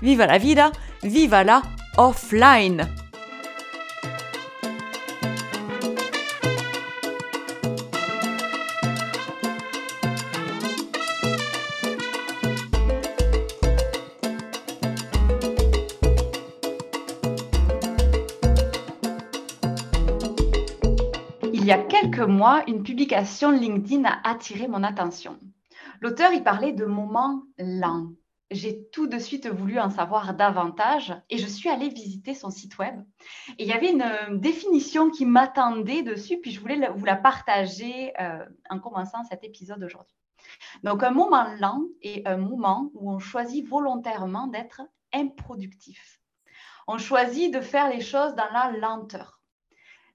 viva la vida, viva la offline. Il y a quelques mois, une publication LinkedIn a attiré mon attention. L'auteur y parlait de moments lents, j'ai tout de suite voulu en savoir davantage et je suis allée visiter son site web. Et il y avait une euh, définition qui m'attendait dessus, puis je voulais vous la partager euh, en commençant cet épisode aujourd'hui. Donc, un moment lent est un moment où on choisit volontairement d'être improductif. On choisit de faire les choses dans la lenteur.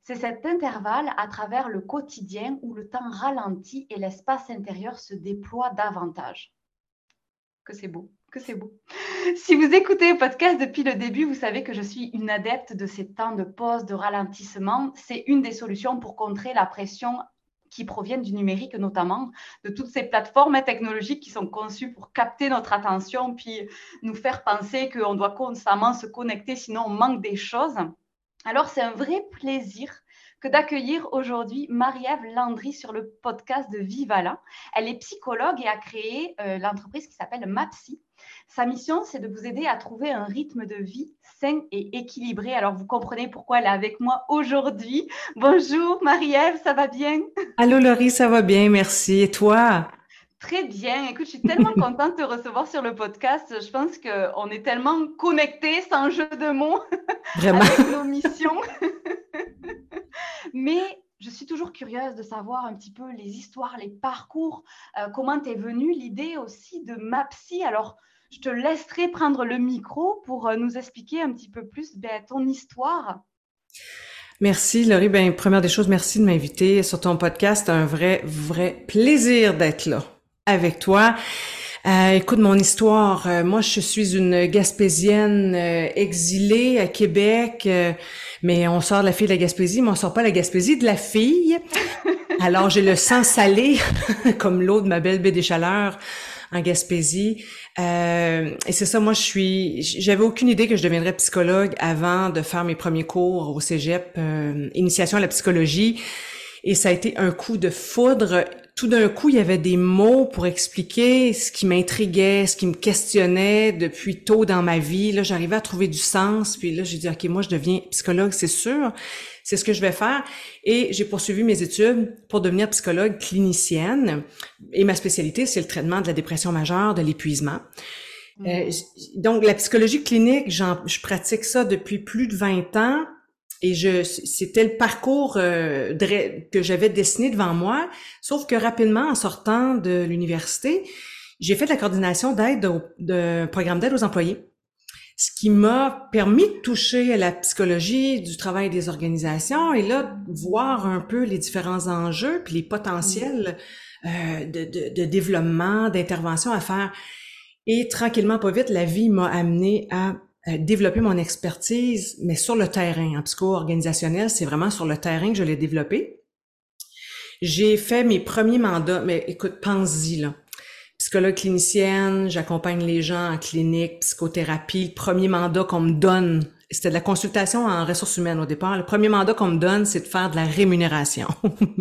C'est cet intervalle à travers le quotidien où le temps ralentit et l'espace intérieur se déploie davantage. Que c'est beau que c'est beau. Si vous écoutez le podcast depuis le début, vous savez que je suis une adepte de ces temps de pause, de ralentissement. C'est une des solutions pour contrer la pression qui proviennent du numérique, notamment de toutes ces plateformes technologiques qui sont conçues pour capter notre attention, puis nous faire penser qu'on doit constamment se connecter, sinon on manque des choses. Alors c'est un vrai plaisir que d'accueillir aujourd'hui Marie-Ève Landry sur le podcast de Vivala. Elle est psychologue et a créé euh, l'entreprise qui s'appelle MAPSI. Sa mission, c'est de vous aider à trouver un rythme de vie sain et équilibré. Alors, vous comprenez pourquoi elle est avec moi aujourd'hui. Bonjour Marie-Ève, ça va bien? Allô Laurie, ça va bien, merci. Et toi? Très bien. Écoute, je suis tellement contente de te recevoir sur le podcast. Je pense qu'on est tellement connectés, sans jeu de mots, Vraiment. avec nos missions. Mais je suis toujours curieuse de savoir un petit peu les histoires, les parcours, euh, comment t'es venue l'idée aussi de MAPSI. Alors, je te laisserai prendre le micro pour euh, nous expliquer un petit peu plus ben, ton histoire. Merci Laurie. Ben, première des choses, merci de m'inviter sur ton podcast. Un vrai, vrai plaisir d'être là avec toi. Euh, écoute mon histoire. Euh, moi, je suis une Gaspésienne euh, exilée à Québec, mais on sort de la fille de la Gaspésie, mais on sort pas la Gaspésie de la fille. Alors, j'ai le sang salé, comme l'eau de ma belle baie des Chaleurs en Gaspésie. et c'est ça, moi, je suis, j'avais aucune idée que je deviendrais psychologue avant de faire mes premiers cours au Cégep, initiation à la psychologie. Et ça a été un coup de foudre tout d'un coup, il y avait des mots pour expliquer ce qui m'intriguait, ce qui me questionnait depuis tôt dans ma vie. Là, j'arrivais à trouver du sens. Puis là, j'ai dit, OK, moi, je deviens psychologue, c'est sûr. C'est ce que je vais faire. Et j'ai poursuivi mes études pour devenir psychologue clinicienne. Et ma spécialité, c'est le traitement de la dépression majeure, de l'épuisement. Mmh. Euh, donc, la psychologie clinique, je pratique ça depuis plus de 20 ans et je, c'était le parcours euh, que j'avais dessiné devant moi, sauf que rapidement, en sortant de l'université, j'ai fait de la coordination d'aide de programme d'aide aux employés, ce qui m'a permis de toucher à la psychologie du travail des organisations et là, voir un peu les différents enjeux puis les potentiels euh, de, de, de développement, d'intervention à faire. Et tranquillement, pas vite, la vie m'a amené à euh, développer mon expertise, mais sur le terrain. En psycho-organisationnel, c'est vraiment sur le terrain que je l'ai développé. J'ai fait mes premiers mandats, mais écoute, pense-y, là. Psychologue clinicienne, j'accompagne les gens en clinique, psychothérapie. Le premier mandat qu'on me donne, c'était de la consultation en ressources humaines au départ. Le premier mandat qu'on me donne, c'est de faire de la rémunération.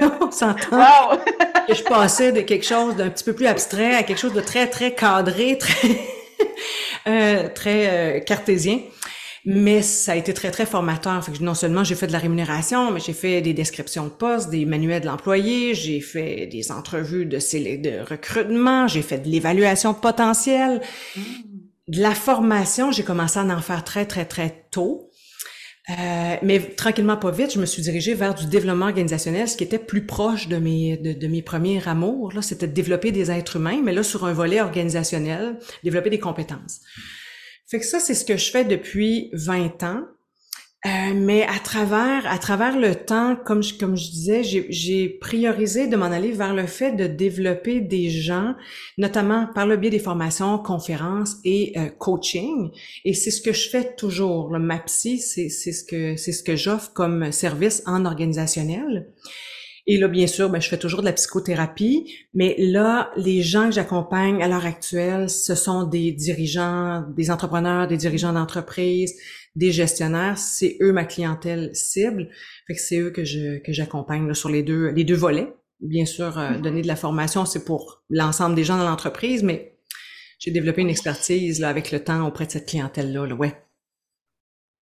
on s'entend wow. que je passais de quelque chose d'un petit peu plus abstrait à quelque chose de très, très cadré, très euh, très euh, cartésien. Mais ça a été très, très formateur. Fait que non seulement j'ai fait de la rémunération, mais j'ai fait des descriptions de postes, des manuels de l'employé, j'ai fait des entrevues de, de recrutement, j'ai fait de l'évaluation de potentiel. Mm. De la formation, j'ai commencé à en faire très, très, très tôt. Euh, mais tranquillement, pas vite, je me suis dirigée vers du développement organisationnel, ce qui était plus proche de mes, de, de mes premiers amours. Là, c'était de développer des êtres humains, mais là, sur un volet organisationnel, développer des compétences. Fait que ça, c'est ce que je fais depuis 20 ans. Euh, mais à travers, à travers le temps, comme je, comme je disais, j'ai priorisé de m'en aller vers le fait de développer des gens, notamment par le biais des formations, conférences et euh, coaching. Et c'est ce que je fais toujours. Le MAPSI, c'est ce que c'est ce que j'offre comme service en organisationnel. Et là, bien sûr, ben, je fais toujours de la psychothérapie, mais là, les gens que j'accompagne à l'heure actuelle, ce sont des dirigeants, des entrepreneurs, des dirigeants d'entreprise, des gestionnaires. C'est eux ma clientèle cible. Fait que c'est eux que je que j'accompagne sur les deux les deux volets. Bien sûr, euh, mm-hmm. donner de la formation, c'est pour l'ensemble des gens dans l'entreprise, mais j'ai développé une expertise là, avec le temps auprès de cette clientèle-là. Là, ouais.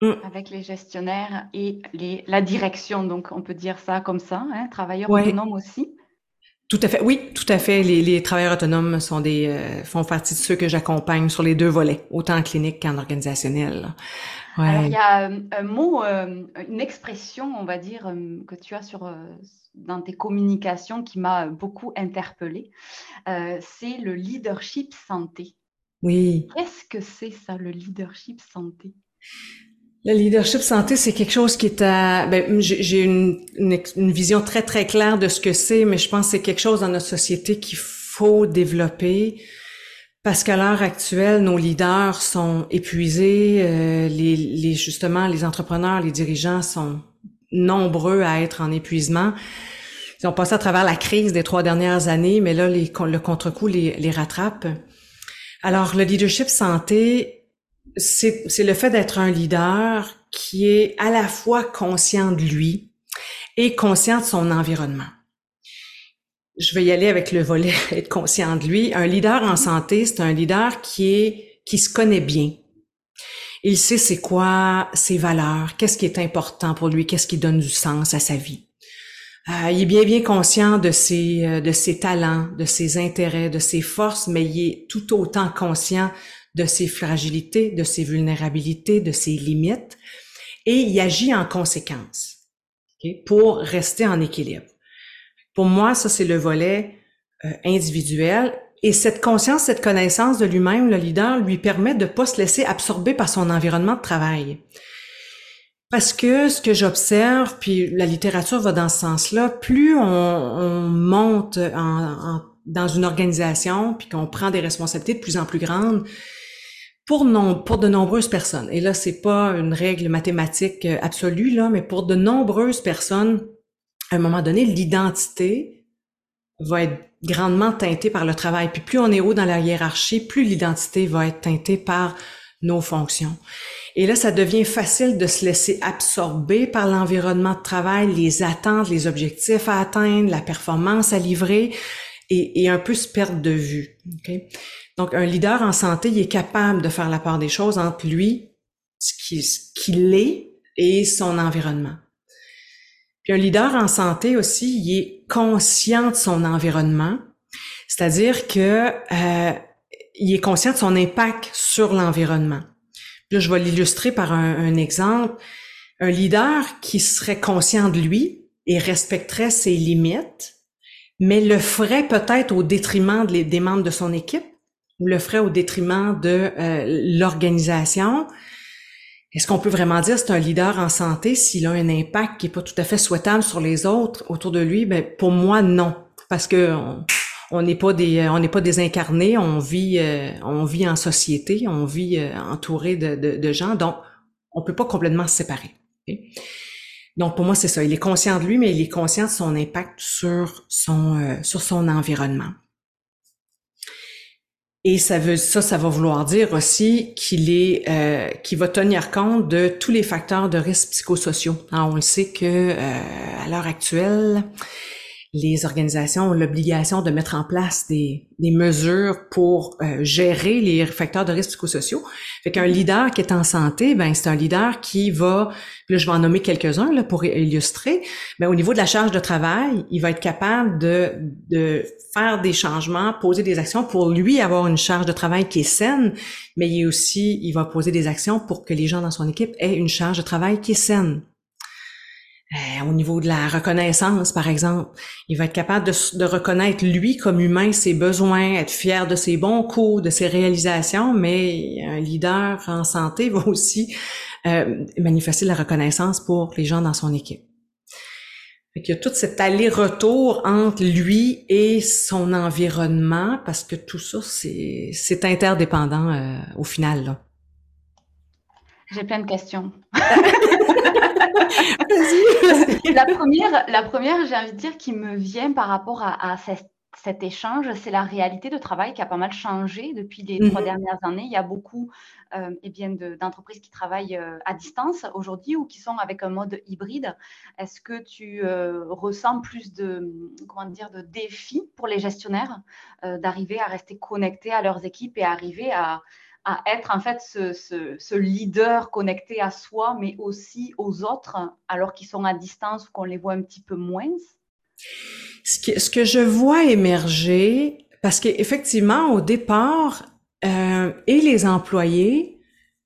Mm. Avec les gestionnaires et les, la direction, donc on peut dire ça comme ça, hein, travailleurs autonomes aussi. Tout à fait, oui, tout à fait. Les, les travailleurs autonomes sont des euh, font partie de ceux que j'accompagne sur les deux volets, autant en clinique qu'en organisationnel. Ouais. Alors il y a euh, un mot, euh, une expression, on va dire, que tu as sur dans tes communications qui m'a beaucoup interpellée. c'est le leadership santé. Oui. Qu'est-ce que c'est ça, le leadership santé? Le leadership santé, c'est quelque chose qui est à... Ben, j'ai une, une, vision très, très claire de ce que c'est, mais je pense que c'est quelque chose dans notre société qu'il faut développer parce qu'à l'heure actuelle, nos leaders sont épuisés, euh, les, les, justement, les entrepreneurs, les dirigeants sont nombreux à être en épuisement. Ils ont passé à travers la crise des trois dernières années, mais là, les, le contre-coup les, les rattrape. Alors, le leadership santé, c'est le fait d'être un leader qui est à la fois conscient de lui et conscient de son environnement. Je vais y aller avec le volet être conscient de lui. Un leader en santé, c'est un leader qui est qui se connaît bien. Il sait c'est quoi ses valeurs, qu'est-ce qui est important pour lui, qu'est-ce qui donne du sens à sa vie. Euh, il est bien bien conscient de ses euh, de ses talents, de ses intérêts, de ses forces, mais il est tout autant conscient de ses fragilités, de ses vulnérabilités, de ses limites, et il agit en conséquence pour rester en équilibre. Pour moi, ça, c'est le volet euh, individuel. Et cette conscience, cette connaissance de lui-même, le leader, lui permet de pas se laisser absorber par son environnement de travail. Parce que ce que j'observe, puis la littérature va dans ce sens-là, plus on, on monte en, en, dans une organisation, puis qu'on prend des responsabilités de plus en plus grandes, pour, non, pour de nombreuses personnes, et là, c'est pas une règle mathématique euh, absolue, là, mais pour de nombreuses personnes, à un moment donné, l'identité va être grandement teintée par le travail. Puis plus on est haut dans la hiérarchie, plus l'identité va être teintée par nos fonctions. Et là, ça devient facile de se laisser absorber par l'environnement de travail, les attentes, les objectifs à atteindre, la performance à livrer et, et un peu se perdre de vue. Okay? Donc, un leader en santé, il est capable de faire la part des choses entre lui, ce qu'il est, et son environnement. Puis un leader en santé aussi, il est conscient de son environnement, c'est-à-dire que euh, il est conscient de son impact sur l'environnement. Là, je vais l'illustrer par un, un, exemple. Un leader qui serait conscient de lui et respecterait ses limites, mais le ferait peut-être au détriment des membres de son équipe le ferait au détriment de euh, l'organisation? Est-ce qu'on peut vraiment dire c'est un leader en santé s'il a un impact qui est pas tout à fait souhaitable sur les autres autour de lui? Ben pour moi non, parce que on n'est pas des on n'est pas des incarnés, on vit euh, on vit en société, on vit euh, entouré de, gens, donc on peut pas complètement se séparer. Donc pour moi c'est ça, il est conscient de lui, mais il est conscient de son impact sur son sur son environnement. Et ça veut ça, ça va vouloir dire aussi qu'il est, euh, qu'il va tenir compte de tous les facteurs de risque psychosociaux. Alors, on le sait que euh, à l'heure actuelle, les organisations ont l'obligation de mettre en place des, des mesures pour euh, gérer les facteurs de risque psychosociaux. Fait qu'un leader qui est en santé, ben c'est un leader qui va, là je vais en nommer quelques-uns là pour illustrer, mais au niveau de la charge de travail, il va être capable de, de faire des changements, poser des actions pour lui avoir une charge de travail qui est saine, mais il aussi, il va poser des actions pour que les gens dans son équipe aient une charge de travail qui est saine. Euh, au niveau de la reconnaissance, par exemple. Il va être capable de, de, reconnaître lui comme humain ses besoins, être fier de ses bons coups, de ses réalisations, mais un leader en santé va aussi euh, manifester la reconnaissance pour les gens dans son équipe. il y a tout cet aller-retour entre lui et son environnement, parce que tout ça, c'est interdépendant euh, au final. J'ai plein de questions. la première, la première j'ai envie de dire, qui me vient par rapport à, cet échange, c'est la réalité de travail qui a pas mal changé depuis les trois mhm. dernières années. Il y a beaucoup euh, eh bien d'entreprises qui travaillent euh, à distance aujourd'hui ou qui sont avec un mode hybride. Est-ce que tu euh, ressens plus de, comment dire, de défis pour les gestionnaires d'arriver à rester connectés à leurs équipes et arriver à, à être en fait ce, leader connecté à soi, mais aussi aux autres, alors qu'ils sont à distance ou qu'on les voit un petit peu moins? Ce que, je vois émerger, parce qu'effectivement, au départ, euh, et les employés,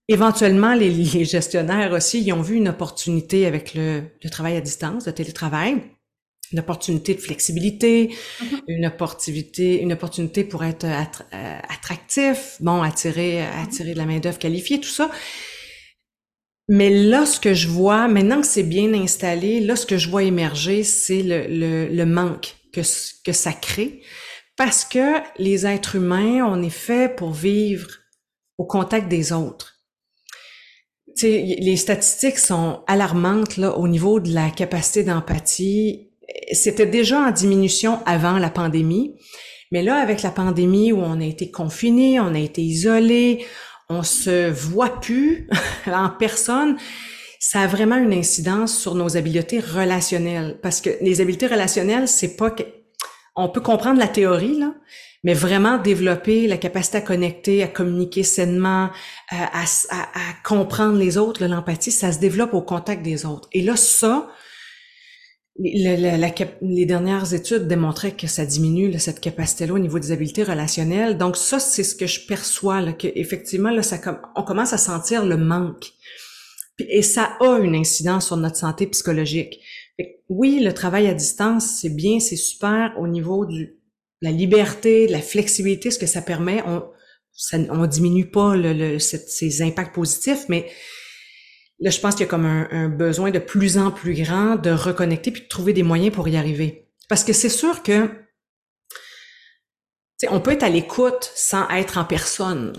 éventuellement les, gestionnaires aussi, ils ont vu une opportunité avec le travail à distance, le télétravail une opportunité de flexibilité, mm-hmm. une opportunité, une opportunité pour être euh, attractif, bon, attirer, mm-hmm. attirer de la main d'œuvre qualifiée, tout ça. Mais là, ce que je vois, maintenant que c'est bien installé, là, ce que je vois émerger, c'est le, le, le, manque que, que ça crée. Parce que les êtres humains, on est fait pour vivre au contact des autres. sais, les statistiques sont alarmantes là, au niveau de la capacité d'empathie c'était déjà en diminution avant la pandémie. Mais là, avec la pandémie où on a été confiné, on a été isolé, on se voit plus en personne, ça a vraiment une incidence sur nos habiletés relationnelles. Parce que les habiletés relationnelles, c'est pas que, on peut comprendre la théorie, là, mais vraiment développer la capacité à connecter, à communiquer sainement, euh, à, à, à comprendre les autres, l'empathie, ça se développe au contact des autres. Et là, ça, les dernières études démontraient que ça diminue cette capacité-là au niveau des habiletés relationnelles. Donc ça, c'est ce que je perçois, là, que effectivement, là, ça, on commence à sentir le manque. Et ça a une incidence sur notre santé psychologique. oui, le travail à distance, c'est bien, c'est super au niveau du la liberté, de la flexibilité, ce que ça permet. On ça, diminue pas le, ces impacts positifs, mais Là, je pense qu'il y a comme un, besoin de plus en plus grand de reconnecter puis de trouver des moyens pour y arriver. Parce que c'est sûr que on peut être à l'écoute sans être en personne.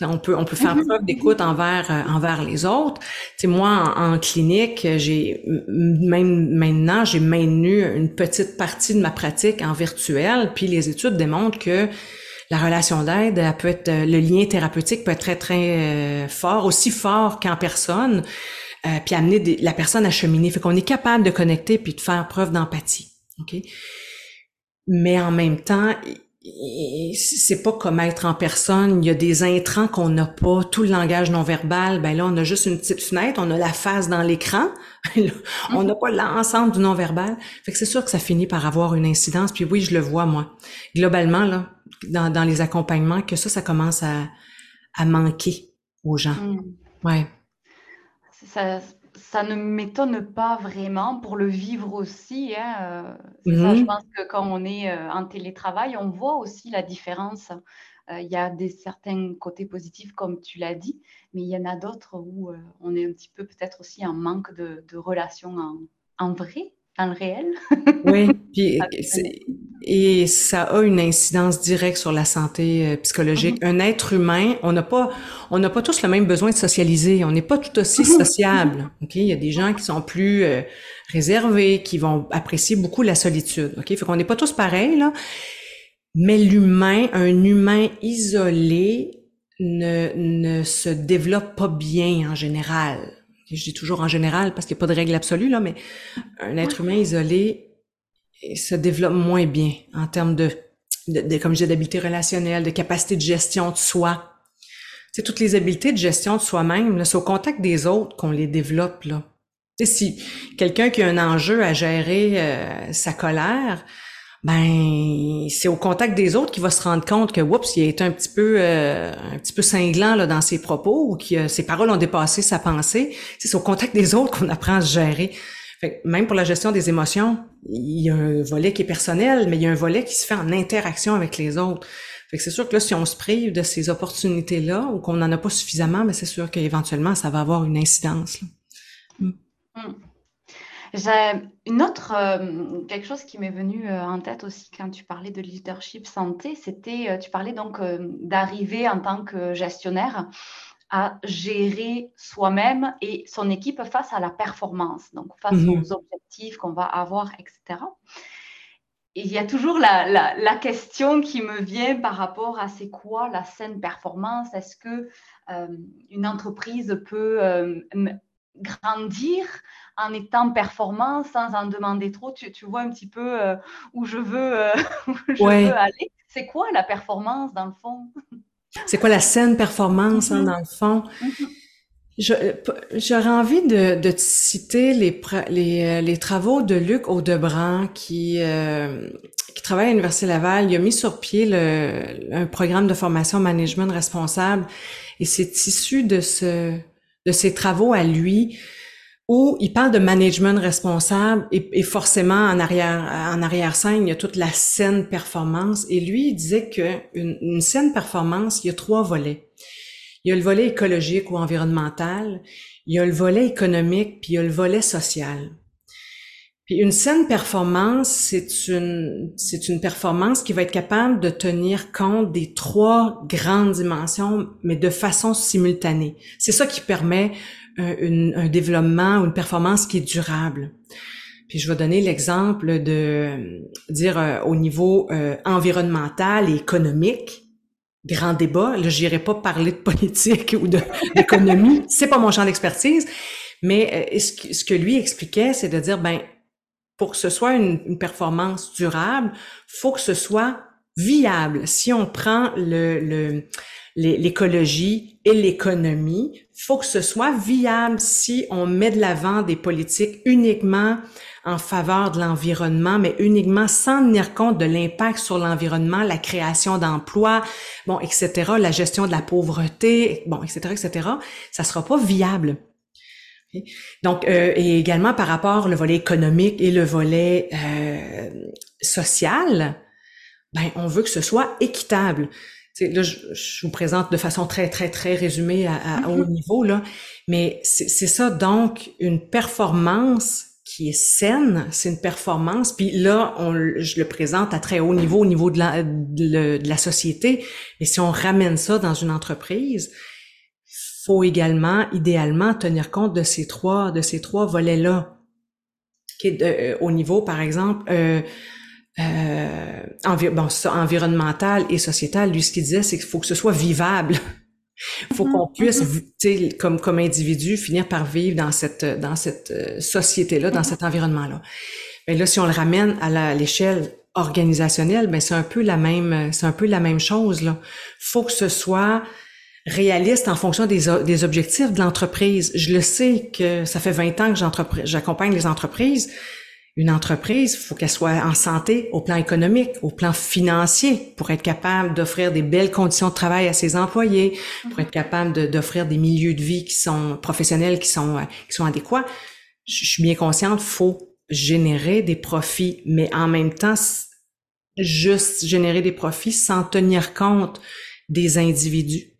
on peut on peut faire mm-hmm. preuve d'écoute envers euh, envers les autres. T'sais, moi en, clinique, j'ai même maintenant j'ai maintenu une petite partie de ma pratique en virtuel, puis les études démontrent que la relation d'aide, elle peut être le lien thérapeutique peut être très très euh, fort, aussi fort qu'en personne, euh, puis amener la personne à cheminer. Fait qu'on est capable de connecter puis de faire preuve d'empathie. Ok? Mais en même temps, c'est pas comme être en personne. Il y a des intrants qu'on n'a pas. Tout le langage non verbal, ben là, on a juste une petite fenêtre, on a la face dans l'écran. on n'a pas l'ensemble du non verbal. Fait que c'est sûr que ça finit par avoir une incidence. Puis oui, je le vois moi. Globalement là, dans, dans les accompagnements que ça, ça commence à, à manquer aux gens. Mm. Ouais. Ça, ça ne m'étonne pas vraiment pour le vivre aussi. Hein. Euh, ça, je mm-hmm. pense que quand on est euh, en télétravail, on voit aussi la différence. Euh, il y a des certains côtés positifs, comme tu l'as dit, mais il y en a d'autres où on est un petit peu peut-être aussi en manque de, de relations en, en vrai dans le réel? oui, puis et ça a une incidence directe sur la santé euh, psychologique. Mm-hmm. Un être humain, on n'a pas, on n'a pas tous le même besoin de socialiser. On n'est pas tout aussi mm-hmm. sociable. Ok, il y a des gens qui sont plus euh, réservés, qui vont apprécier beaucoup la solitude. Ok, fait qu'on n'est pas tous pareils là. Mais l'humain, un humain isolé, ne, ne se développe pas bien en général je dis toujours en général parce qu'il n'y a pas de règle absolue, là, mais un être humain isolé, se développent moins bien en termes de, de, comme je disais, d'habileté relationnelle, de capacité de gestion de soi. C'est toutes les habiletés de gestion de soi-même, c'est au contact des autres qu'on les développe. Là. si quelqu'un qui a un enjeu à gérer euh, sa colère, ben c'est au contact des autres qu'il va se rendre compte que oups, il a été un petit peu euh, un petit peu cinglant là dans ses propos ou que ses paroles ont dépassé sa pensée. C'est au contact des autres qu'on apprend à se gérer. même pour la gestion des émotions, il y a un volet qui est personnel, mais il y a un volet qui se fait en interaction avec les autres. Fait que c'est sûr que là, si on se prive de ces opportunités-là ou qu'on n'en a pas suffisamment, mais ben, c'est sûr qu'éventuellement, ça va avoir une incidence. Mm. Mm. J'ai une autre, euh, quelque chose qui m'est venu euh, en tête aussi quand tu parlais de leadership santé, c'était, euh, tu parlais donc d'arriver en tant que gestionnaire à gérer soi-même et son équipe face à la performance, donc face mhm. aux objectifs qu'on va avoir, etc. Et il y a toujours la, la, question qui me vient par rapport à c'est quoi la saine performance? Est-ce que une entreprise peut grandir en étant performant sans en demander trop. Tu, tu vois un petit peu euh, où je, veux, euh, je veux aller. C'est quoi la performance dans le fond? C'est quoi la saine performance hein, mm-hmm. dans le fond? Mm-hmm. J'aurais envie de, de citer les, les, les, travaux de Luc Audebran qui, qui travaille à l'Université Laval. Il a mis sur pied le, un programme de formation management responsable et c'est issu de ce de ses travaux à lui où il parle de management responsable et, forcément en arrière en arrière scène il y a toute la saine performance. Et lui il disait que une, une saine performance il y a trois volets. Il y a le volet écologique ou environnemental il y a le volet économique puis il y a le volet social une saine performance c'est une c'est une performance qui va être capable de tenir compte des trois grandes dimensions mais de façon simultanée c'est ça qui permet un, un développement ou une performance qui est durable. Puis je vais donner l'exemple de euh, dire euh, au niveau euh, environnemental et économique, grand débat. Là, j'irai pas parler de politique ou d'économie, c'est pas mon champ d'expertise. Mais que, ce que lui expliquait, c'est de dire ben pour que ce soit une, une performance durable, faut que ce soit viable. Si on prend le, l'écologie et l'économie, faut que ce soit viable si on met de l'avant des politiques uniquement en faveur de l'environnement, mais uniquement sans tenir compte de l'impact sur l'environnement, la création d'emplois, bon, etc., la gestion de la pauvreté, bon, etc., etc., ça sera pas viable. Donc, euh, et également par rapport au volet économique et le volet euh, social, ben, on veut que ce soit équitable là, je, je, vous présente de façon très, très, très résumée à, à haut mm-hmm. niveau, là. Mais c'est ça, donc, une performance qui est saine, c'est une performance. Puis là, on, je le présente à très haut niveau, au niveau de la, de, de la société. Et si on ramène ça dans une entreprise, faut également, idéalement, tenir compte de ces trois, de ces trois volets-là. Euh, au niveau, par exemple, euh, euh, bon, ça, environnemental et sociétal, lui, ce qu'il disait, c'est qu'il faut que ce soit vivable. Il faut qu'on puisse, mm-hmm. comme comme individu, finir par vivre dans cette dans cette euh, société-là, dans cet environnement-là. Mais là, si on le ramène à l'échelle organisationnelle, ben c'est un peu la même c'est un peu la même chose là. Faut que ce soit réaliste en fonction des, des objectifs de l'entreprise. Je le sais que ça fait 20 ans que j'accompagne les entreprises. Une entreprise, il faut qu'elle soit en santé au plan économique, au plan financier, pour être capable d'offrir des belles conditions de travail à ses employés, pour être capable d'offrir des milieux de vie qui sont professionnels, qui sont, euh, qui sont adéquats. Je suis bien consciente, faut générer des profits, mais en même temps, juste générer des profits sans tenir compte des individus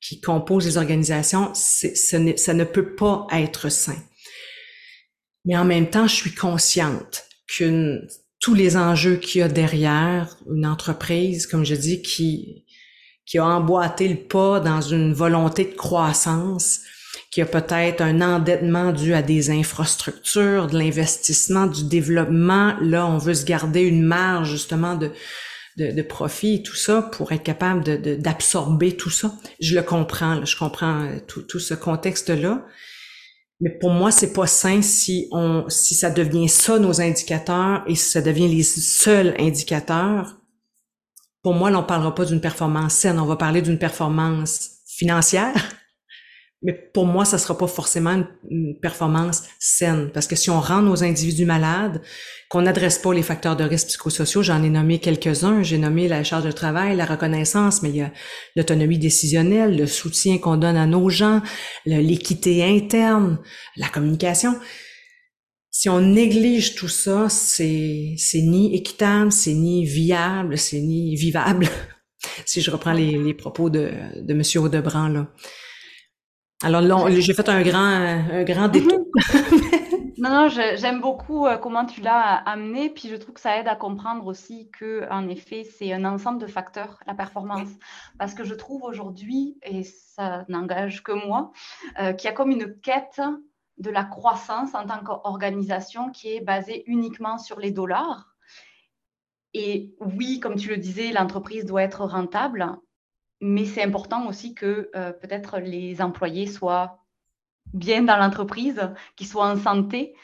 qui composent les organisations, ça ne peut pas être sain. Mais en même temps, je suis consciente que tous les enjeux qu'il y a derrière une entreprise, comme je dis, qui, qui a emboîté le pas dans une volonté de croissance, qui a peut-être un endettement dû à des infrastructures, de l'investissement, du développement. Là, on veut se garder une marge justement de, de, de profit et tout ça pour être capable d'absorber de, d'absorber tout ça. Je le comprends, je comprends tout, tout ce contexte-là. Mais pour moi, c'est pas sain si on, si ça devient ça nos indicateurs et si ça devient les seuls indicateurs. Pour moi, là, on parlera pas d'une performance saine, on va parler d'une performance financière. Mais pour moi, ça sera pas forcément une, performance saine. Parce que si on rend nos individus malades, qu'on n'adresse pas les facteurs de risque psychosociaux, j'en ai nommé quelques-uns. J'ai nommé la charge de travail, la reconnaissance, mais il y a l'autonomie décisionnelle, le soutien qu'on donne à nos gens, l'équité interne, la communication. Si on néglige tout ça, c'est, ni équitable, c'est ni viable, c'est ni vivable. si je reprends les, propos de, de Audebranc, là. Alors là, j'ai fait un grand, un grand détour. non, non, j'aime beaucoup euh, comment tu l'as amené, puis je trouve que ça aide à comprendre aussi que, en effet, c'est un ensemble de facteurs, la performance. Parce que je trouve aujourd'hui, et ça n'engage que moi, euh, qu'il y a comme une quête de la croissance en tant qu'organisation qui est basée uniquement sur les dollars. Et oui, comme tu le disais, l'entreprise doit être rentable, mais c'est important aussi que euh, peut-être les employés soient bien dans l'entreprise, qu'ils soient en santé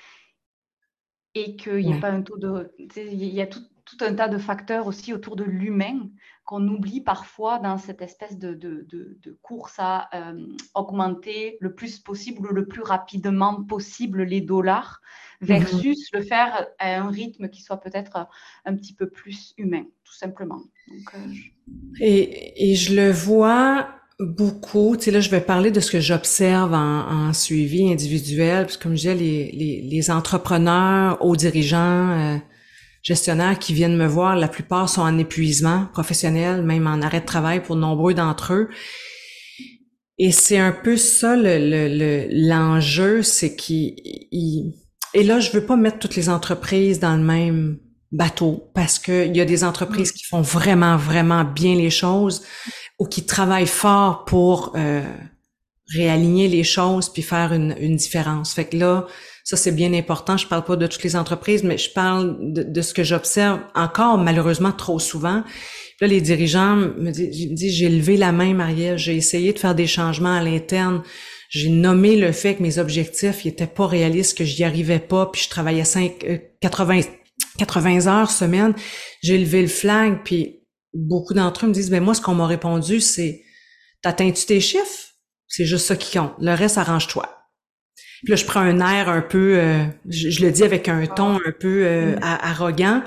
et qu'il n'y ait pas un taux de... Il y a tout, un tas de facteurs aussi autour de l'humain qu'on oublie parfois dans cette espèce de, course à euh, augmenter le plus possible ou le plus rapidement possible les dollars mhm. versus le faire à un rythme qui soit peut-être un petit peu plus humain, tout simplement. Euh, et, et je le vois beaucoup. Tu sais, là, je vais parler de ce que j'observe en, suivi individuel, parce que comme je disais, les, les, entrepreneurs, hauts dirigeants, euh, gestionnaires qui viennent me voir, la plupart sont en épuisement professionnel, même en arrêt de travail pour nombreux d'entre eux. Et c'est un peu ça le, l'enjeu, c'est qu'ils... Et là, je veux pas mettre toutes les entreprises dans le même bateau parce qu'il y a des entreprises qui font vraiment, vraiment bien les choses ou qui travaillent fort pour euh, réaligner les choses puis faire une, une différence. Fait que là, ça c'est bien important. Je parle pas de toutes les entreprises, mais je parle de, ce que j'observe encore malheureusement trop souvent. Là, les dirigeants me disent, j'ai levé la main, Marielle, j'ai essayé de faire des changements à l'interne. J'ai nommé le fait que mes objectifs n'étaient pas réalistes, que j'y arrivais pas, puis je travaillais 5, 80, 80 heures semaine. J'ai levé le flag, puis beaucoup d'entre eux me disent, ben moi, ce qu'on m'a répondu, c'est, t'atteins-tu tes chiffres? C'est juste ça qui compte. Le reste, arrange-toi. Puis là, je prends un air un peu, euh, je, le dis avec un ton un peu euh, arrogant,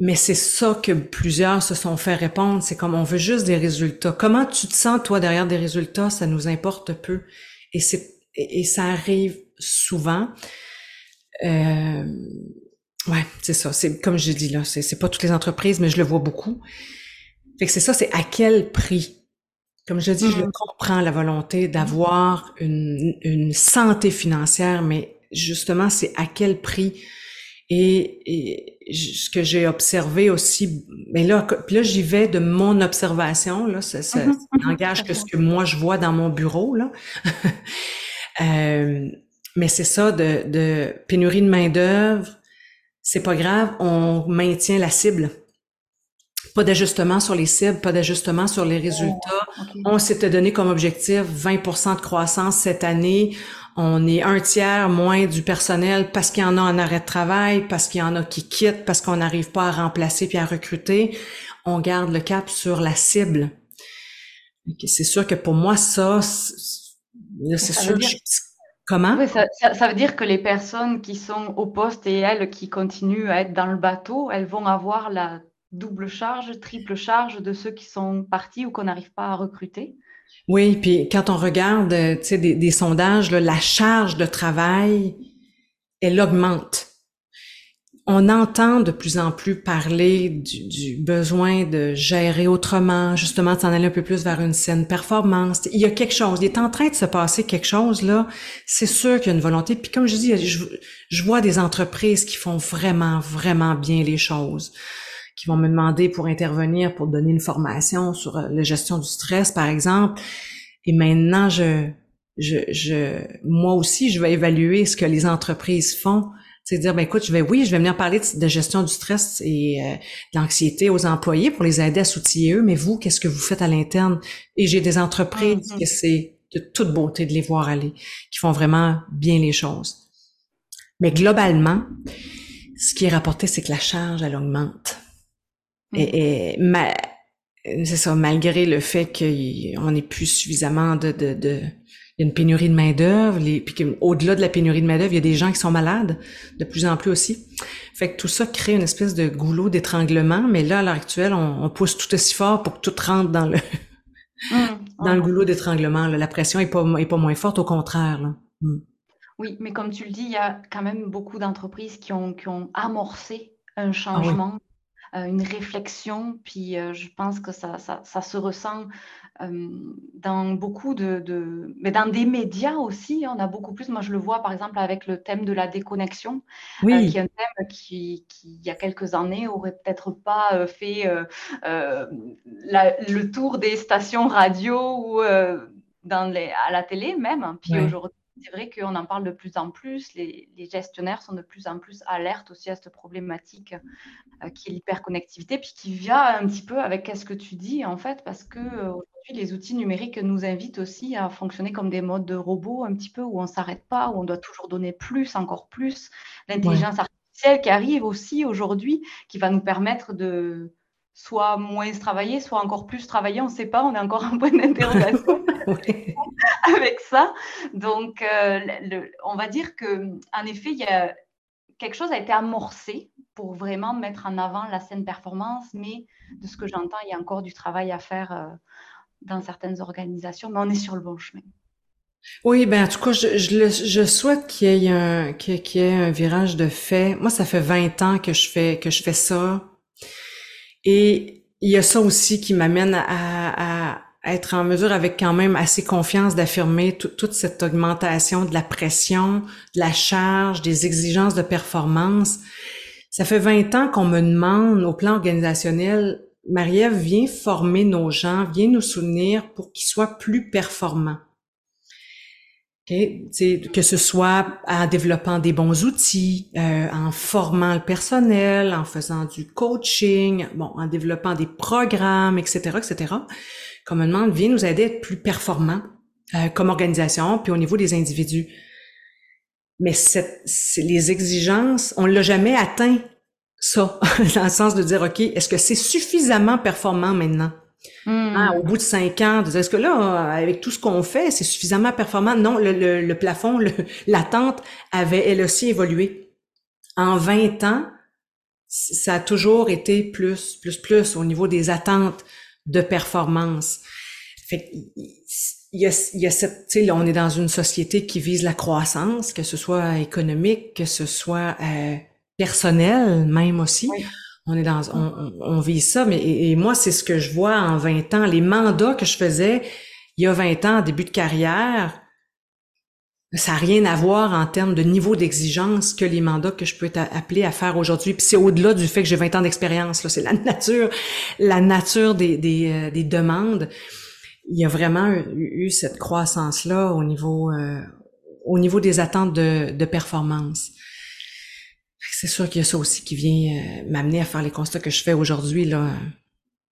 mais c'est ça que plusieurs se sont fait répondre. C'est comme on veut juste des résultats. Comment tu te sens toi derrière des résultats? Ça nous importe peu. Et c'est et, ça arrive souvent. Euh, Ouais, c'est ça. C'est comme je dis là, c'est, c'est pas toutes les entreprises, mais je le vois beaucoup. Fait que c'est ça, c'est à quel prix? Comme je dis, je mm. comprends la volonté d'avoir une, une santé financière, mais justement, c'est à quel prix? Et, ce que j'ai observé aussi, mais là, là, j'y vais de mon observation, là, ça, ça, mm-hmm, mm-hmm, n'engage que ce que moi je vois dans mon bureau, là. euh, mais c'est ça, de, de pénurie de main-d'œuvre, c'est pas grave, on maintient la cible. Pas d'ajustement sur les cibles, pas d'ajustement sur les résultats. Oh, on s'était donné comme objectif 20% de croissance cette année. On est un tiers moins du personnel parce qu'il y en a en arrêt de travail, parce qu'il y en a qui quittent, parce qu'on n'arrive pas à remplacer puis à recruter. On garde le cap sur la cible. C'est sûr que pour moi, ça, c'est sûr que Comment? ça, veut dire que les personnes qui sont au poste et elles qui continuent à être dans le bateau, elles vont avoir la double charge, triple charge de ceux qui sont partis ou qu'on n'arrive pas à recruter? Oui, puis quand on regarde des, des sondages, la charge de travail, elle augmente on entend de plus en plus parler du, besoin de gérer autrement, justement, de s'en aller un peu plus vers une saine performance. Il y a quelque chose, il est en train de se passer quelque chose là. C'est sûr qu'il y a une volonté. Puis comme je dis, je, vois des entreprises qui font vraiment, vraiment bien les choses, qui vont me demander pour intervenir, pour donner une formation sur euh, la gestion du stress, par exemple. Et maintenant, je, je, je, moi aussi, je vais évaluer ce que les entreprises font c'est dire, ben écoute, je vais, oui, je vais venir parler de, gestion du stress et euh, de l'anxiété aux employés pour les aider à s'outiller eux, mais vous, qu'est-ce que vous faites à l'interne? Et j'ai des entreprises mm-hmm. que c'est de toute beauté de les voir aller, qui font vraiment bien les choses. Mais globalement, ce qui est rapporté, c'est que la charge, elle augmente. Et, mm. et c'est ça, malgré le fait qu'on n'ait plus suffisamment de, de, de, il y a une pénurie de main d'œuvre, puis au-delà de la pénurie de main d'œuvre, il y a des gens qui sont malades, de plus en plus aussi. Fait que tout ça crée une espèce de goulot d'étranglement, mais là à l'heure actuelle, on, pousse tout aussi fort pour que tout rentre dans le mmh, dans le goulot d'étranglement. La pression est pas est pas moins forte, au contraire. Là. Mmh. Oui, mais comme tu le dis, il y a quand même beaucoup d'entreprises qui ont qui ont amorcé un ah changement. Euh, une réflexion, puis euh, je pense que ça, ça, ça se ressent dans beaucoup de, Mais dans des médias aussi, on a beaucoup plus. Moi, je le vois par exemple avec le thème de la déconnexion, euh, qui est un thème qui, il y a quelques années, aurait peut-être pas euh, fait euh, le tour des stations radio ou dans les, à la télé même. Puis aujourd'hui, c'est vrai qu'on en parle de plus en plus. Les, gestionnaires sont de plus en plus alertes aussi à cette problématique euh, qui est l'hyperconnectivité, puis qui vient un petit peu avec ce que tu dis, en fait, parce que euh, aujourd'hui, les outils numériques nous invitent aussi à fonctionner comme des modes de robots, un petit peu, où on ne s'arrête pas, où on doit toujours donner plus, encore plus. L'intelligence artificielle qui arrive aussi aujourd'hui, qui va nous permettre de soit moins travailler, soit encore plus travailler, on ne sait pas, on est encore un point d'interrogation avec ça. Donc, euh, on va dire que, en effet, il y a quelque chose a été amorcé pour vraiment mettre en avant la scène performance, mais de ce que j'entends, il y a encore du travail à faire euh, dans certaines organisations, mais on est sur le bon chemin. Oui, ben en tout cas, je, souhaite qu'il y ait un virage de fait. Moi, ça fait 20 ans que je fais ça. Et il y a ça aussi qui m'amène à, être en mesure avec quand même assez confiance d'affirmer toute cette augmentation de la pression, de la charge, des exigences de performance. Ça fait 20 ans qu'on me demande au plan organisationnel, Marie-Ève, viens former nos gens, viens nous soutenir pour qu'ils soient plus performants que ce soit en développant des bons outils, euh, en formant le personnel, en faisant du coaching, bon, en développant des programmes, etc., etc. Comme on demande, vient nous aider à être plus performants euh, comme organisation, puis au niveau des individus. Mais cette, les exigences, on l'a jamais atteint ça, dans le sens de dire, OK, est-ce que c'est suffisamment performant maintenant? Hein, au hmm. bout de cinq ans, est-ce que là, avec tout ce qu'on fait, c'est suffisamment performant? Non, le, le, le plafond, l'attente avait elle aussi évolué. En 20 ans, ça a toujours été plus, plus, plus au niveau des attentes de performance. Fait il y a, il y a cette, sais, on est dans une société qui vise la croissance, que ce soit économique, que ce soit euh, personnel même aussi. On est dans, on, on, vit ça, mais et, moi, c'est ce que je vois en 20 ans. Les mandats que je faisais il y a 20 ans, début de carrière, ça n'a rien à voir en termes de niveau d'exigence que les mandats que je peux être appelé à faire aujourd'hui. Puis c'est au-delà du fait que j'ai 20 ans d'expérience. Là, c'est la nature, la nature des, des, euh, des, demandes. Il y a vraiment eu, cette croissance-là au niveau, euh, au niveau des attentes de, de performance. C'est sûr qu'il y a ça aussi qui vient euh, m'amener à faire les constats que je fais aujourd'hui. Là.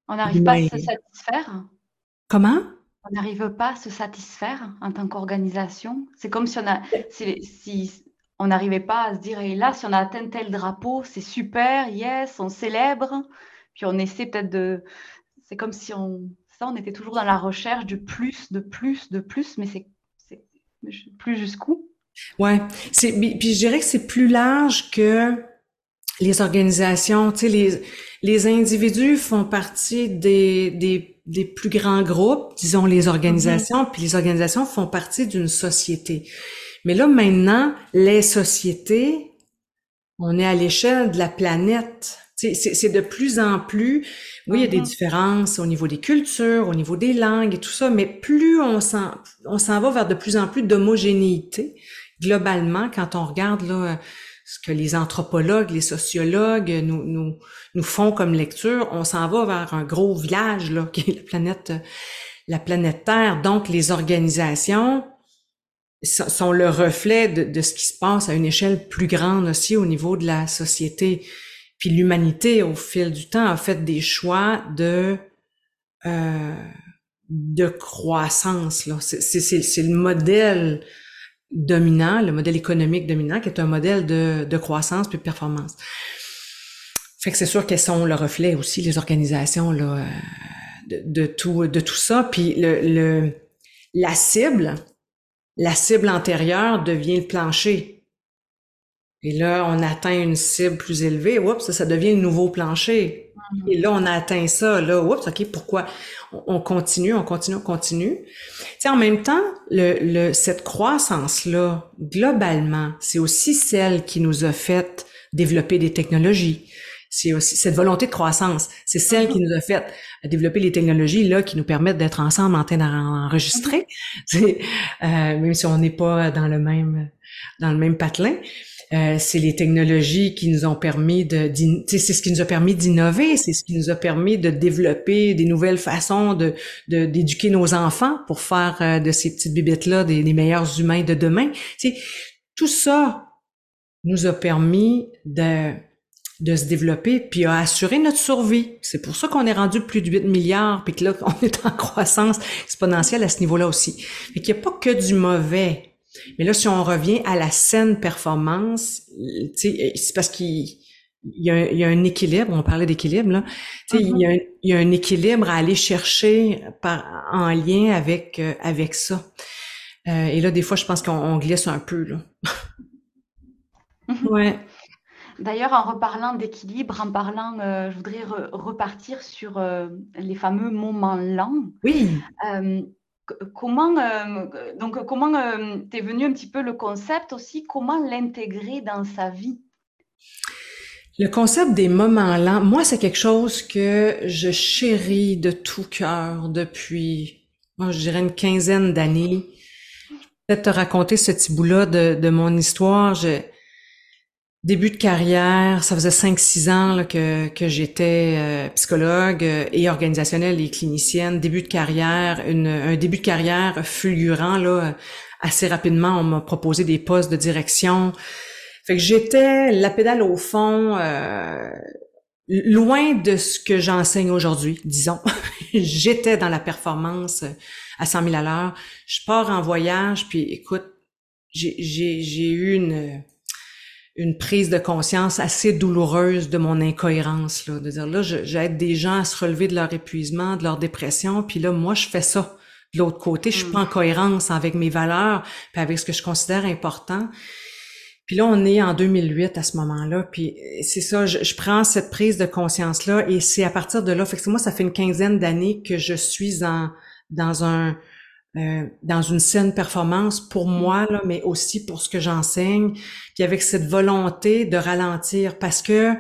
On n'arrive pas à se satisfaire? Comment? On n'arrive pas à se satisfaire en tant qu'organisation. C'est comme si on si, on n'arrivait pas à se dire, et là, si on a atteint tel drapeau, c'est super, yes, on célèbre. Puis on essaie peut-être de. C'est comme si on. Ça, on était toujours dans la recherche de plus, de plus, de plus, mais c'est plus jusqu'où? Ouais, c'est puis je dirais que c'est plus large que les organisations, tu sais les les individus font partie des des des plus grands groupes, disons les organisations, mm-hmm. puis les organisations font partie d'une société. Mais là maintenant, les sociétés, on est à l'échelle de la planète. C'est de plus en plus, oui, il y a des mm-hmm. différences au niveau des cultures, au niveau des langues et tout ça, mais plus on s'en on s'en va vers de plus en plus d'homogénéité globalement, quand on regarde là, ce que les anthropologues, les sociologues nous, nous, nous font comme lecture, on s'en va vers un gros village là, qui est la planète, la planète Terre. Donc, les organisations sont le reflet de, de ce qui se passe à une échelle plus grande aussi au niveau de la société. Puis l'humanité, au fil du temps, a fait des choix de euh, de croissance. Là. C'est, c'est, le modèle dominant, le modèle économique dominant, qui est un modèle de, de croissance puis de performance. Fait que c'est sûr qu'elles sont le reflet aussi, les organisations là, euh, de, tout, de tout ça. Puis le, le, la cible, la cible antérieure devient le plancher. Et là, on atteint une cible plus élevée. Oups, ça, ça devient le nouveau plancher. Et là, on a atteint ça. Là, oups, OK, pourquoi? On continue, on continue, on continue. Tu en même temps, le, le, cette croissance-là, globalement, c'est aussi celle qui nous a fait développer des technologies. C'est aussi cette volonté de croissance. C'est celle qui mm-hmm. nous a fait développer les technologies là qui nous permettent d'être ensemble en train d'enregistrer. Mm-hmm. Euh, même si on n'est pas dans le même dans le même patelin. Euh, c'est les technologies qui nous ont permis de, c'est ce qui nous a permis d'innover, c'est ce qui nous a permis de développer des nouvelles façons de d'éduquer nos enfants pour faire euh, de ces petites bibittes là des, meilleurs humains de demain. C'est tout ça nous a permis de de se développer puis a assuré notre survie. C'est pour ça qu'on est rendu plus de 8 milliards puis que là on est en croissance exponentielle à ce niveau-là aussi. Mais qu'il n'y a pas que du mauvais mais là, si on revient à la saine performance, c'est parce qu'il y, a, un équilibre, on parlait d'équilibre, là. il, y a un, il y a un équilibre à aller chercher par, en lien avec, euh, avec ça. Euh, et là, des fois, je pense qu'on glisse un peu, là. Mhm. ouais. D'ailleurs, en reparlant d'équilibre, en parlant, euh, je voudrais repartir sur les fameux moments lents. Oui comment euh, donc comment euh, t'es venu un petit peu le concept aussi? Comment l'intégrer dans sa vie? Le concept des moments lents moi c'est quelque chose que je chéris de tout cœur depuis moi je dirais une quinzaine d'années. Peut-être te raconter ce petit bout là de, de mon histoire Début de carrière, ça faisait 5-6 ans que, que j'étais euh, psychologue euh, et organisationnelle et clinicienne. Début de carrière, une, un début de carrière fulgurant. Là, assez rapidement, on m'a proposé des postes de direction. Fait que j'étais la pédale au fond, euh, loin de ce que j'enseigne aujourd'hui, disons. j'étais dans la performance à 100 000 à l'heure. Je pars en voyage, puis écoute, j'ai eu une une prise de conscience assez douloureuse de mon incohérence, là, de dire là, j'aide des gens à se relever de leur épuisement, de leur dépression, puis là, moi, je fais ça. De l'autre côté, je suis pas en mm. cohérence avec mes valeurs, puis avec ce que je considère important. Puis là, on est en 2008 à ce moment-là, puis c'est ça, je, prends cette prise de conscience-là, et c'est à partir de là, fait que moi, ça fait une quinzaine d'années que je suis en, dans un, euh, dans une saine performance pour mm. moi, là, mais aussi pour ce que j'enseigne, puis avec cette volonté de ralentir parce que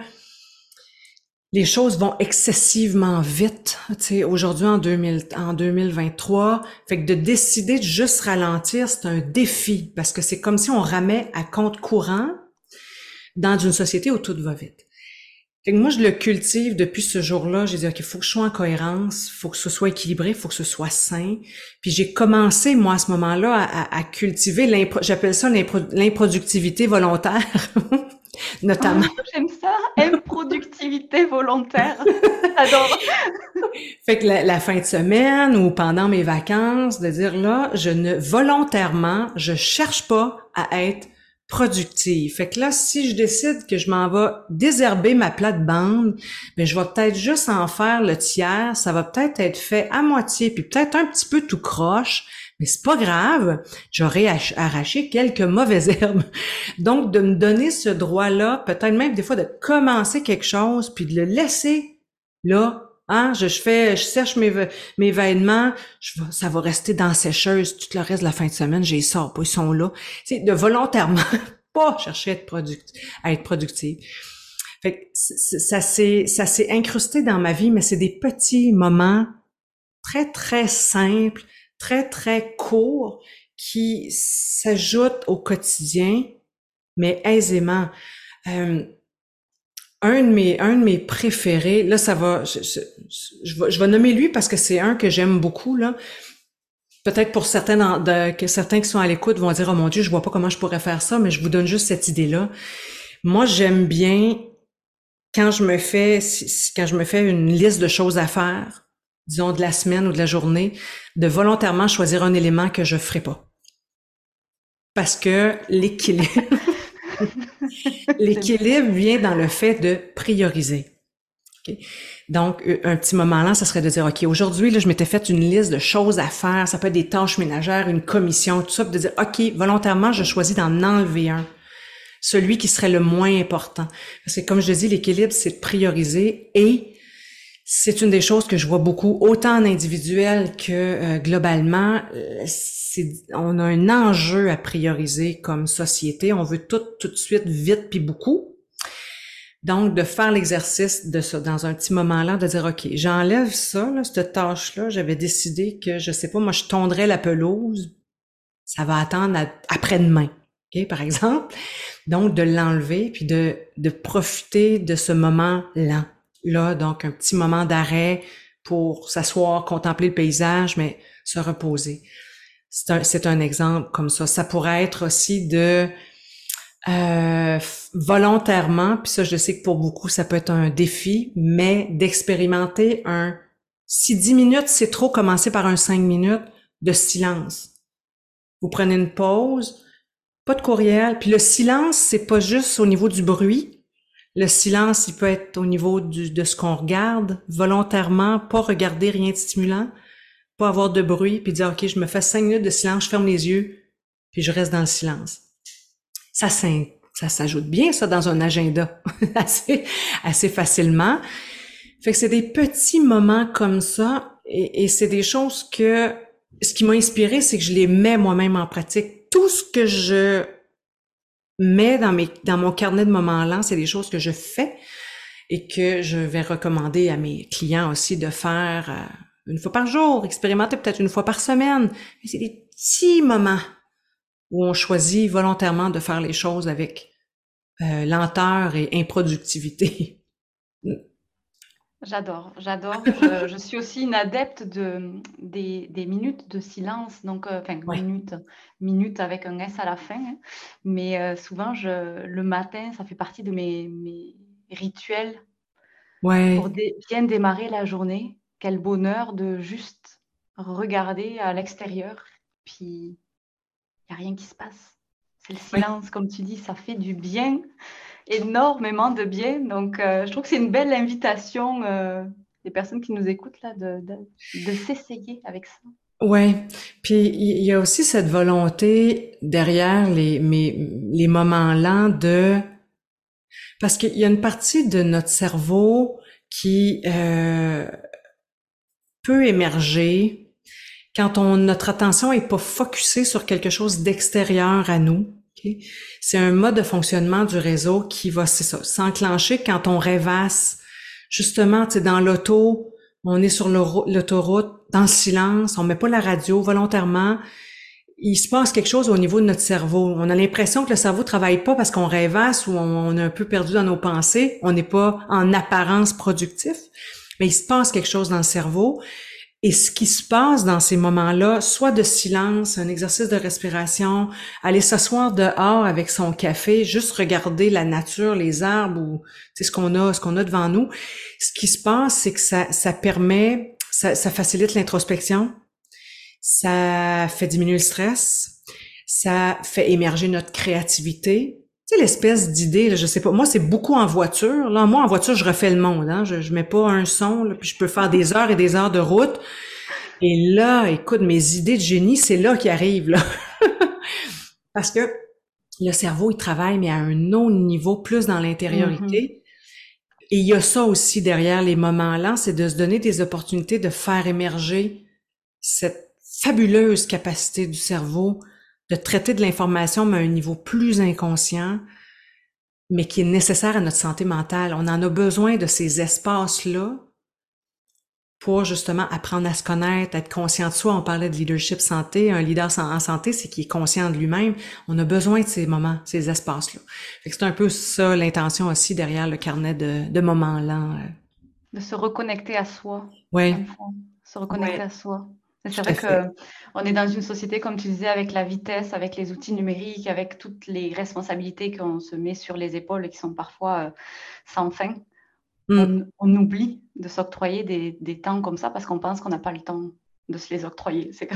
les choses vont excessivement vite. Tu sais, aujourd'hui en, 2000, en 2023, fait que de décider de juste ralentir, c'est un défi parce que c'est comme si on ramait à compte courant dans une société où tout va vite moi, je le cultive depuis ce jour-là. J'ai dit, OK, il faut que je sois en cohérence, faut que ce soit équilibré, il faut que ce soit sain. Puis j'ai commencé, moi, à ce moment-là, à, à, cultiver, j'appelle ça l'improductivité volontaire, notamment. Oh, J'aime ça, improductivité volontaire. J'adore. fait que la, la, fin de semaine ou pendant mes vacances, de dire là, je ne, volontairement, je cherche pas à être productive. Fait que là, si je décide que je m'en vais désherber ma plate-bande, ben je vais peut-être juste en faire le tiers. Ça va peut-être être fait à moitié, puis peut-être un petit peu tout croche, mais c'est pas grave. J'aurais arraché quelques mauvaises herbes. Donc, de me donner ce droit-là, peut-être même des fois de commencer quelque chose, puis de le laisser là Hein? Je, fais, je sèche mes, mes vêtements, je, ça va rester dans la sécheuse tout le reste de la fin de semaine, j'ai sors pas, ils sont là. C'est de volontairement pas chercher à être, product, à être productive. Fait que ça s'est, ça s'est incrusté dans ma vie, mais c'est des petits moments très, très simples, très, très courts qui s'ajoutent au quotidien, mais aisément. Euh, un de mes un de mes préférés. Là ça va je, vais, je vais nommer lui parce que c'est un que j'aime beaucoup là. Peut-être pour certains que certains qui sont à l'écoute vont dire oh mon dieu je vois pas comment je pourrais faire ça mais je vous donne juste cette idée là moi j'aime bien quand je me fais quand je me fais une liste de choses à faire disons, de la semaine ou de la journée, de volontairement choisir un élément que je ferai pas. Parce que l'équilibre, l'équilibre vient dans le fait de prioriser. Donc, euh, un petit moment là, ça serait de dire, OK, aujourd'hui, là, je m'étais fait une liste de choses à faire. Ça peut être des tâches ménagères, une commission, tout ça, de dire, OK, volontairement, je choisis d'en enlever un. Celui qui serait le moins important. Parce que, comme je dis, l'équilibre, c'est de prioriser et c'est une des choses que je vois beaucoup, autant en individuel que euh, globalement. Euh, on a un enjeu à prioriser comme société. On veut tout tout de suite, vite puis beaucoup. Donc, de faire l'exercice de ça dans un petit moment-là, de dire, OK, j'enlève ça, cette tâche-là, j'avais décidé que, je sais pas, moi, je tondrais la pelouse, ça va attendre après-demain, par exemple. Donc, de l'enlever, puis de, de profiter de ce moment-là. Là, donc, un petit moment d'arrêt pour s'asseoir, contempler le paysage, mais se reposer. C'est un, c'est un exemple comme ça. Ça pourrait être aussi de euh, volontairement, puis ça je sais que pour beaucoup ça peut être un défi, mais d'expérimenter un si 10 minutes c'est trop, commencer par un 5 minutes de silence. Vous prenez une pause, pas de courriel, puis le silence c'est pas juste au niveau du bruit. Le silence, il peut être au niveau du, de ce qu'on regarde, volontairement, pas regarder rien de stimulant, pas avoir de bruit, puis dire, OK, je me fais cinq minutes de silence, je ferme les yeux, puis je reste dans le silence ça, ça s'ajoute bien, ça, dans un agenda, assez, assez facilement. Fait que c'est des petits moments comme ça, et, c'est des choses que, ce qui m'a inspiré, c'est que je les mets moi-même en pratique. Tout ce que je mets dans mon carnet de moments-là, c'est des choses que je fais et que je vais recommander à mes clients aussi de faire euh, une fois par jour, expérimenter peut-être une fois par semaine. Mais c'est des petits moments où on choisit volontairement de faire les choses avec euh, lenteur et improductivité. J'adore, j'adore. Je, suis aussi une adepte de, des, minutes de silence, donc, euh, enfin, minutes, minutes avec un S à la fin. Hein. Mais euh, souvent, je, le matin, ça fait partie de mes, mes rituels ouais. pour bien démarrer la journée. Quel bonheur de juste regarder à l'extérieur, puis il n'y a rien qui se passe. C'est le silence, comme tu dis, ça fait du bien, énormément de bien. Donc, euh, je trouve que c'est une belle invitation euh, des personnes qui nous écoutent là de, s'essayer avec ça. Ouais, puis il y a aussi cette volonté derrière les, moments lents de parce qu'il y a une partie de notre cerveau qui euh, peut émerger quand on, notre attention est pas focusée sur quelque chose d'extérieur à nous. C'est un mode de fonctionnement du réseau qui va, s'enclencher quand on rêvasse. Justement, tu dans l'auto, on est sur l'autoroute, dans le silence, on met pas la radio volontairement. Il se passe quelque chose au niveau de notre cerveau. On a l'impression que le cerveau travaille pas parce qu'on rêvasse ou on est un peu perdu dans nos pensées. On n'est pas en apparence productif, mais il se passe quelque chose dans le cerveau. Et ce qui se passe dans ces moments-là, soit de silence, un exercice de respiration, aller s'asseoir dehors avec son café, juste regarder la nature, les arbres ou ce qu'on a, ce qu'on a devant nous. Ce qui se passe, c'est que ça, ça permet, ça, ça facilite l'introspection, ça fait diminuer le stress, ça fait émerger notre créativité, tu sais, l'espèce d'idée, je sais pas, moi, c'est beaucoup en voiture. Là, moi, en voiture, je refais le monde. Hein? Je, je mets pas un son, là, puis je peux faire des heures et des heures de route. Et là, écoute, mes idées de génie, c'est là qui arrivent. Là. Parce que le cerveau, il travaille, mais à un autre niveau, plus dans l'intériorité. Mm-hmm. Et il y a ça aussi derrière les moments-là, c'est de se donner des opportunités de faire émerger cette fabuleuse capacité du cerveau de traiter de l'information, mais à un niveau plus inconscient, mais qui est nécessaire à notre santé mentale. On en a besoin de ces espaces-là pour justement apprendre à se connaître, être conscient de soi. On parlait de leadership santé. Un leader en santé, c'est qui est conscient de lui-même. On a besoin de ces moments, ces espaces-là. C'est un peu ça l'intention aussi derrière le carnet de, de moments-là. De se reconnecter à soi. Oui. Se reconnecter à soi. C'est vrai qu'on est dans une société, comme tu disais, avec la vitesse, avec les outils numériques, avec toutes les responsabilités qu'on se met sur les épaules et qui sont parfois euh, sans fin. Mm. On, oublie de s'octroyer des, temps comme ça parce qu'on pense qu'on n'a pas le temps de se les octroyer. C'est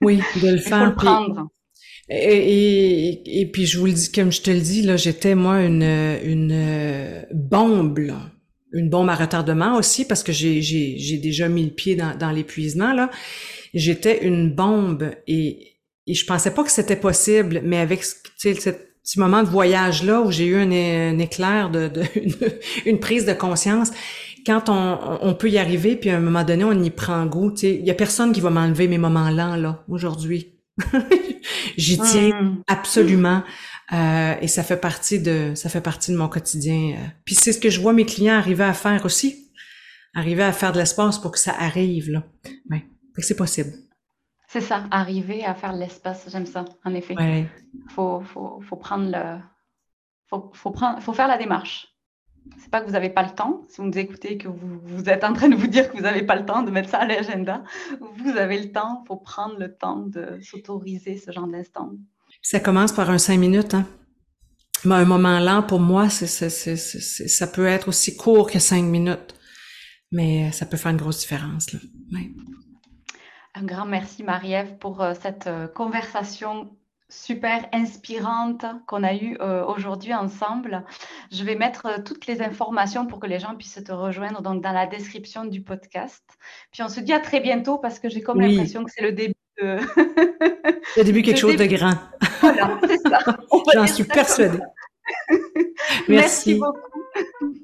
Oui, de le faire. Il faut le prendre. Et, et, puis je vous le dis, comme je te le dis, là, j'étais moi une, une bombe, une bombe à retardement aussi parce que j'ai, déjà mis le pied dans, dans l'épuisement là. J'étais une bombe et, et je pensais pas que c'était possible, mais avec ce petit moment de voyage là où j'ai eu un, éclair de, de une, prise de conscience quand on, on, peut y arriver puis à un moment donné on y prend goût tu sais il y a personne qui va m'enlever mes moments lents là aujourd'hui J'y tiens mmh. absolument. Euh, et ça fait partie de ça fait partie de mon quotidien. Euh. Puis c'est ce que je vois mes clients arriver à faire aussi, arriver à faire de l'espace pour que ça arrive là. Ouais, c'est possible. C'est ça, arriver à faire de l'espace. J'aime ça, en effet. Ouais. Faut, faut, faut prendre le, faut, faut prendre, faut faire la démarche c'est pas que vous n'avez pas le temps. Si vous nous écoutez que vous, vous, êtes en train de vous dire que vous n'avez pas le temps de mettre ça à l'agenda, vous avez le temps. Il faut prendre le temps de s'autoriser ce genre d'instant. Ça commence par un cinq minutes. Hein? Mais un moment lent, pour moi, c'est, ça peut être aussi court que cinq minutes. Mais ça peut faire une grosse différence. Là. Un grand merci, Marie-Ève, pour euh, cette euh, conversation super inspirante qu'on a eue euh, aujourd'hui ensemble. Je vais mettre euh, toutes les informations pour que les gens puissent te rejoindre donc dans la description du podcast. Puis on se dit à très bientôt parce que j'ai comme l'impression que c'est le début de... le début quelque chose de grand. Voilà, c'est ça. J'en suis persuadée. Merci. Merci beaucoup.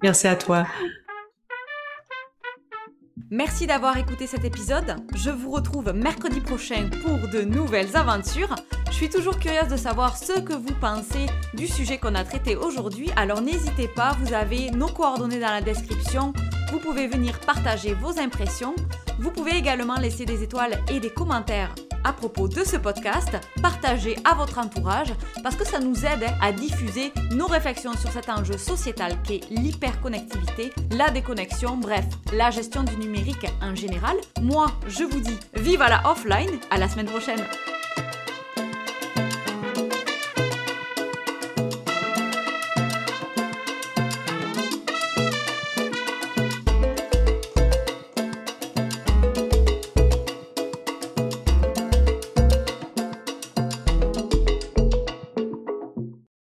Merci à toi. Merci d'avoir écouté cet épisode. Je vous retrouve mercredi prochain pour de nouvelles aventures. Je suis toujours curieuse de savoir ce que vous pensez du sujet qu'on a traité aujourd'hui, alors n'hésitez pas, vous avez nos coordonnées dans la description. Vous pouvez venir partager vos impressions. Vous pouvez également laisser des étoiles et des commentaires à propos de ce podcast, partagez à votre entourage parce que ça nous aide à diffuser nos réflexions sur cet enjeu sociétal qui est l'hyperconnectivité, la déconnexion, bref, la gestion du numérique en général. Moi, je vous dis vive à la offline, à la semaine prochaine.